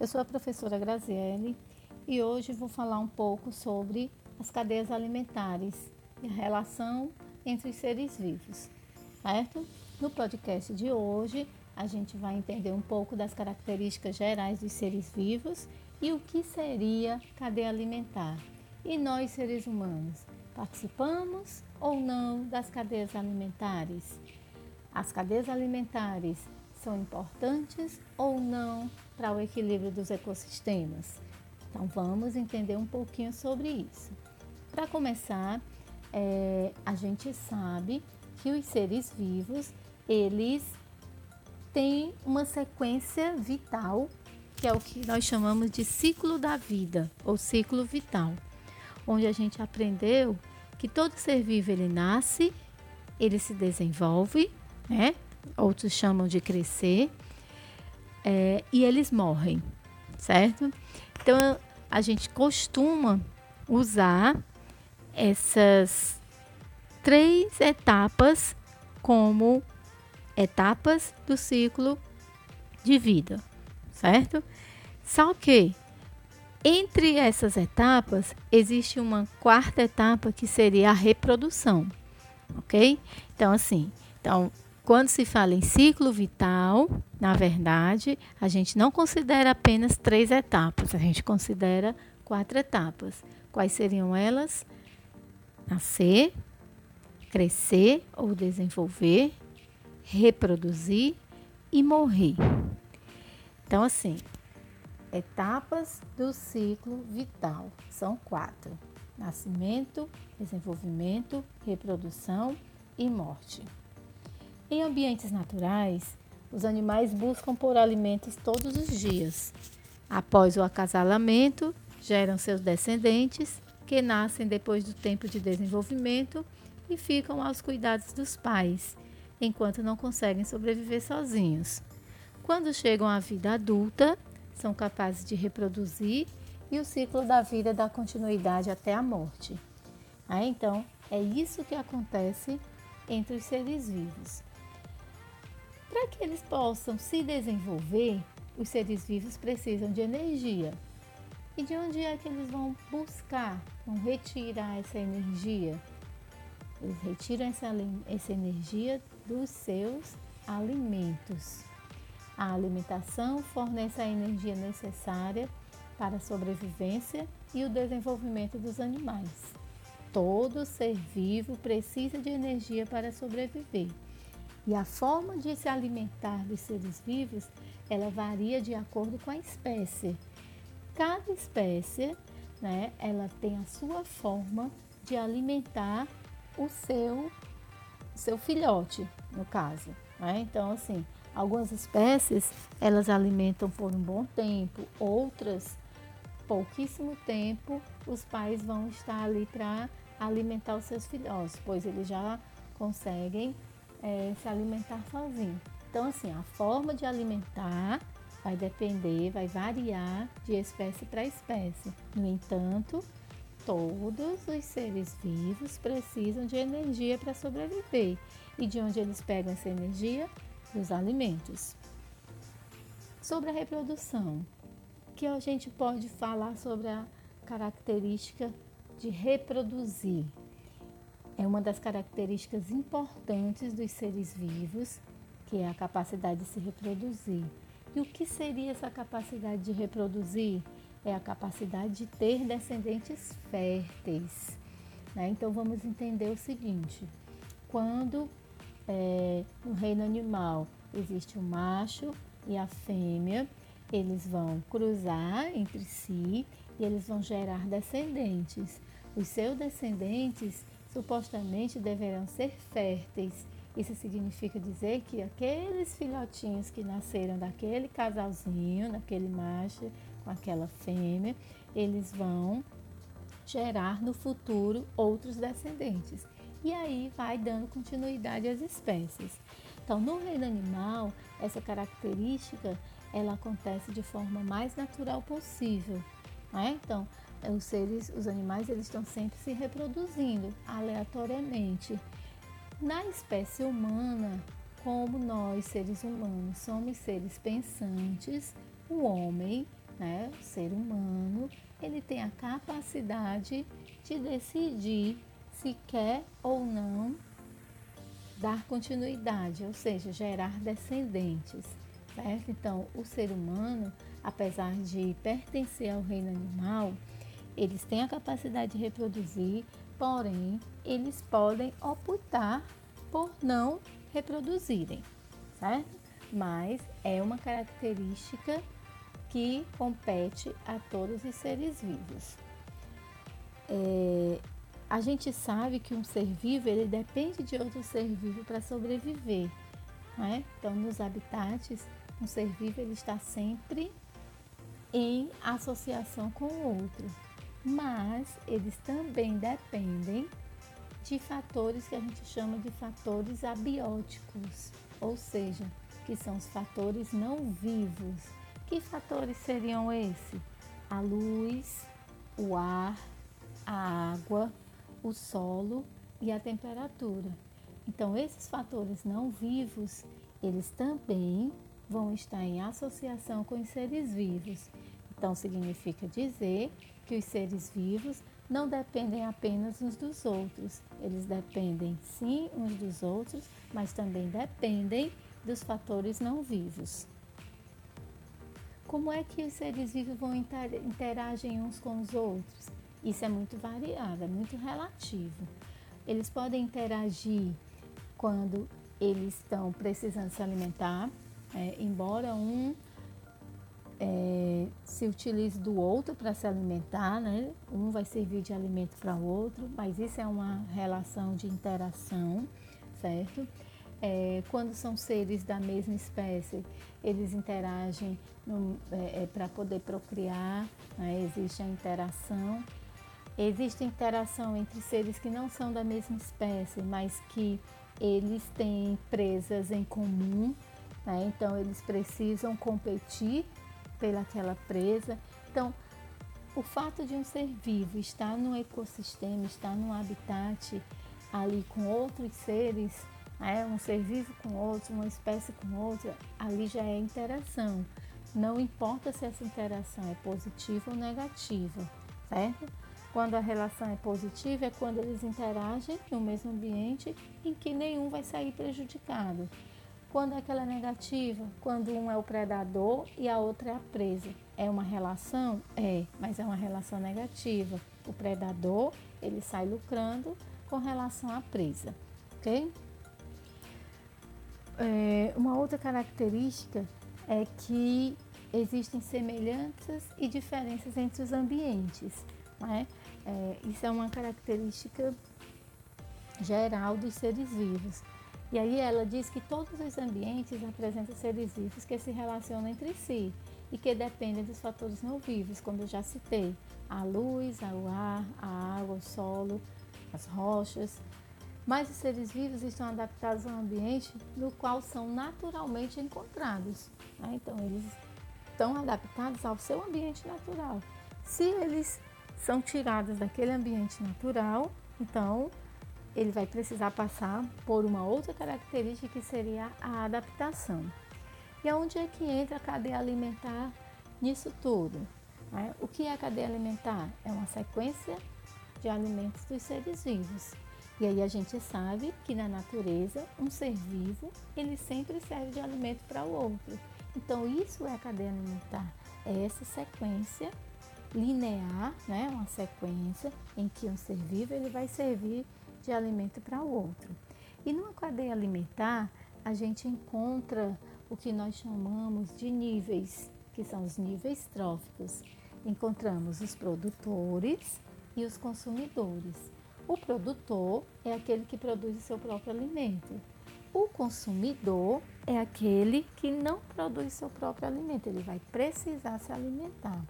Eu sou a professora Graziele e hoje vou falar um pouco sobre as cadeias alimentares e a relação entre os seres vivos, certo? No podcast de hoje, a gente vai entender um pouco das características gerais dos seres vivos e o que seria cadeia alimentar. E nós, seres humanos, participamos ou não das cadeias alimentares? As cadeias alimentares são importantes ou não para o equilíbrio dos ecossistemas? Então vamos entender um pouquinho sobre isso. Para começar, é, a gente sabe que os seres vivos eles têm uma sequência vital que é o que nós chamamos de ciclo da vida ou ciclo vital, onde a gente aprendeu que todo ser vivo ele nasce, ele se desenvolve, né? Outros chamam de crescer é, e eles morrem, certo? Então a gente costuma usar essas três etapas como etapas do ciclo de vida certo? Só que entre essas etapas existe uma quarta etapa que seria a reprodução, ok? Então assim, então quando se fala em ciclo vital, na verdade, a gente não considera apenas três etapas, a gente considera quatro etapas. Quais seriam elas? Nascer, crescer ou desenvolver, reproduzir e morrer. Então, assim, etapas do ciclo vital são quatro: nascimento, desenvolvimento, reprodução e morte. Em ambientes naturais, os animais buscam por alimentos todos os dias. Após o acasalamento, geram seus descendentes, que nascem depois do tempo de desenvolvimento e ficam aos cuidados dos pais, enquanto não conseguem sobreviver sozinhos. Quando chegam à vida adulta, são capazes de reproduzir e o ciclo da vida dá continuidade até a morte. Ah, então, é isso que acontece entre os seres vivos. Para que eles possam se desenvolver, os seres vivos precisam de energia. E de onde é que eles vão buscar, vão retirar essa energia? Eles retiram essa, essa energia dos seus alimentos. A alimentação fornece a energia necessária para a sobrevivência e o desenvolvimento dos animais. Todo ser vivo precisa de energia para sobreviver. E a forma de se alimentar dos seres vivos, ela varia de acordo com a espécie. Cada espécie, né, ela tem a sua forma de alimentar o seu, seu filhote, no caso. Né? Então, assim, Algumas espécies elas alimentam por um bom tempo, outras pouquíssimo tempo os pais vão estar ali para alimentar os seus filhotes, pois eles já conseguem é, se alimentar sozinhos. Então, assim, a forma de alimentar vai depender, vai variar de espécie para espécie. No entanto, todos os seres vivos precisam de energia para sobreviver. E de onde eles pegam essa energia? dos alimentos. Sobre a reprodução, que a gente pode falar sobre a característica de reproduzir. É uma das características importantes dos seres vivos, que é a capacidade de se reproduzir. E o que seria essa capacidade de reproduzir? É a capacidade de ter descendentes férteis. Né? Então vamos entender o seguinte: quando é, no reino animal existe o macho e a fêmea, eles vão cruzar entre si e eles vão gerar descendentes. Os seus descendentes supostamente deverão ser férteis. Isso significa dizer que aqueles filhotinhos que nasceram daquele casalzinho, daquele macho com aquela fêmea, eles vão gerar no futuro outros descendentes e aí vai dando continuidade às espécies. Então, no reino animal, essa característica ela acontece de forma mais natural possível. Né? Então, os seres, os animais, eles estão sempre se reproduzindo aleatoriamente. Na espécie humana, como nós, seres humanos, somos seres pensantes, o homem né, o ser humano, ele tem a capacidade de decidir se quer ou não dar continuidade, ou seja, gerar descendentes, certo? Então, o ser humano, apesar de pertencer ao reino animal, eles têm a capacidade de reproduzir, porém, eles podem optar por não reproduzirem, certo? Mas é uma característica que compete a todos os seres vivos. É, a gente sabe que um ser vivo ele depende de outro ser vivo para sobreviver. Né? Então, nos habitats, um ser vivo ele está sempre em associação com o outro, mas eles também dependem de fatores que a gente chama de fatores abióticos, ou seja, que são os fatores não vivos. Que fatores seriam esses? A luz, o ar, a água, o solo e a temperatura. Então, esses fatores não vivos, eles também vão estar em associação com os seres vivos. Então, significa dizer que os seres vivos não dependem apenas uns dos outros. Eles dependem sim uns dos outros, mas também dependem dos fatores não vivos. Como é que os seres vivos vão interagir uns com os outros? Isso é muito variável, é muito relativo. Eles podem interagir quando eles estão precisando se alimentar, é, embora um é, se utilize do outro para se alimentar, né? um vai servir de alimento para o outro, mas isso é uma relação de interação, certo? É, quando são seres da mesma espécie, eles interagem é, é para poder procriar, né? existe a interação. Existe interação entre seres que não são da mesma espécie, mas que eles têm presas em comum, né? então eles precisam competir pelaquela presa. Então, o fato de um ser vivo estar num ecossistema, estar num habitat ali com outros seres, né? um ser vivo com outro, uma espécie com outra, ali já é interação. Não importa se essa interação é positiva ou negativa, certo? Quando a relação é positiva, é quando eles interagem no mesmo ambiente em que nenhum vai sair prejudicado. Quando aquela é negativa, quando um é o predador e a outra é a presa. É uma relação? É, mas é uma relação negativa. O predador, ele sai lucrando com relação à presa, ok? É, uma outra característica é que existem semelhanças e diferenças entre os ambientes. Né? É, isso é uma característica geral dos seres vivos. E aí ela diz que todos os ambientes apresentam seres vivos que se relacionam entre si e que dependem dos fatores não vivos, como eu já citei, a luz, o ar, a água, o solo, as rochas. Mas os seres vivos estão adaptados a um ambiente no qual são naturalmente encontrados. Né? Então, eles estão adaptados ao seu ambiente natural. Se eles são tiradas daquele ambiente natural, então ele vai precisar passar por uma outra característica que seria a adaptação. E aonde é que entra a cadeia alimentar nisso tudo? Né? O que é a cadeia alimentar? É uma sequência de alimentos dos seres vivos. E aí a gente sabe que na natureza, um ser vivo, ele sempre serve de alimento para o outro. Então isso é a cadeia alimentar, é essa sequência linear, né, uma sequência em que um ser vivo ele vai servir de alimento para o outro. E numa cadeia alimentar, a gente encontra o que nós chamamos de níveis, que são os níveis tróficos. Encontramos os produtores e os consumidores. O produtor é aquele que produz o seu próprio alimento. O consumidor é aquele que não produz seu próprio alimento, ele vai precisar se alimentar.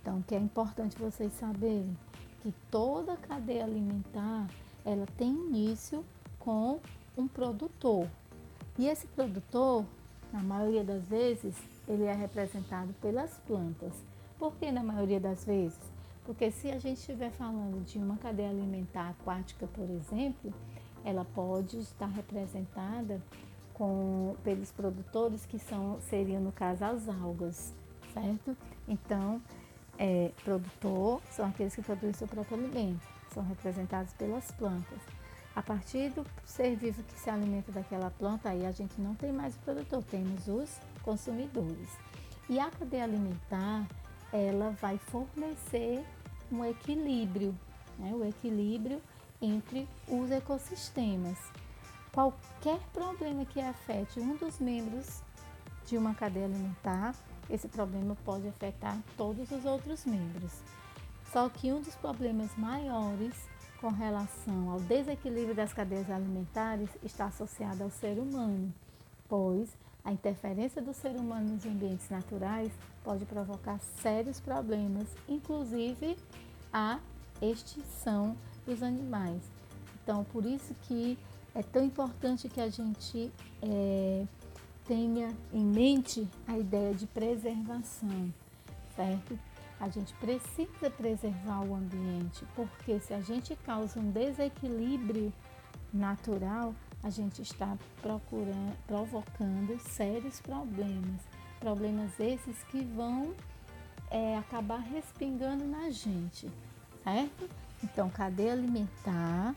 Então, o que é importante vocês saberem que toda cadeia alimentar ela tem início com um produtor. E esse produtor, na maioria das vezes, ele é representado pelas plantas. Por que na maioria das vezes? Porque se a gente estiver falando de uma cadeia alimentar aquática, por exemplo, ela pode estar representada com, pelos produtores que são, seriam no caso as algas certo? Então, é, produtor são aqueles que produzem seu próprio alimento, são representados pelas plantas. A partir do ser vivo que se alimenta daquela planta, aí a gente não tem mais o produtor, temos os consumidores. E a cadeia alimentar, ela vai fornecer um equilíbrio, né? o equilíbrio entre os ecossistemas. Qualquer problema que afete um dos membros de uma cadeia alimentar, esse problema pode afetar todos os outros membros. Só que um dos problemas maiores com relação ao desequilíbrio das cadeias alimentares está associado ao ser humano, pois a interferência do ser humano nos ambientes naturais pode provocar sérios problemas, inclusive a extinção dos animais. Então, por isso que é tão importante que a gente é, tenha em mente a ideia de preservação, certo? A gente precisa preservar o ambiente, porque se a gente causa um desequilíbrio natural, a gente está procurando, provocando sérios problemas. Problemas esses que vão é, acabar respingando na gente, certo? Então, cadeia alimentar,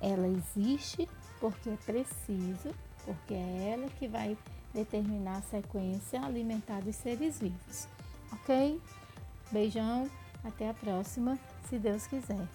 ela existe porque é preciso, porque é ela que vai determinar a sequência alimentar dos seres vivos. Ok? Beijão, até a próxima, se Deus quiser.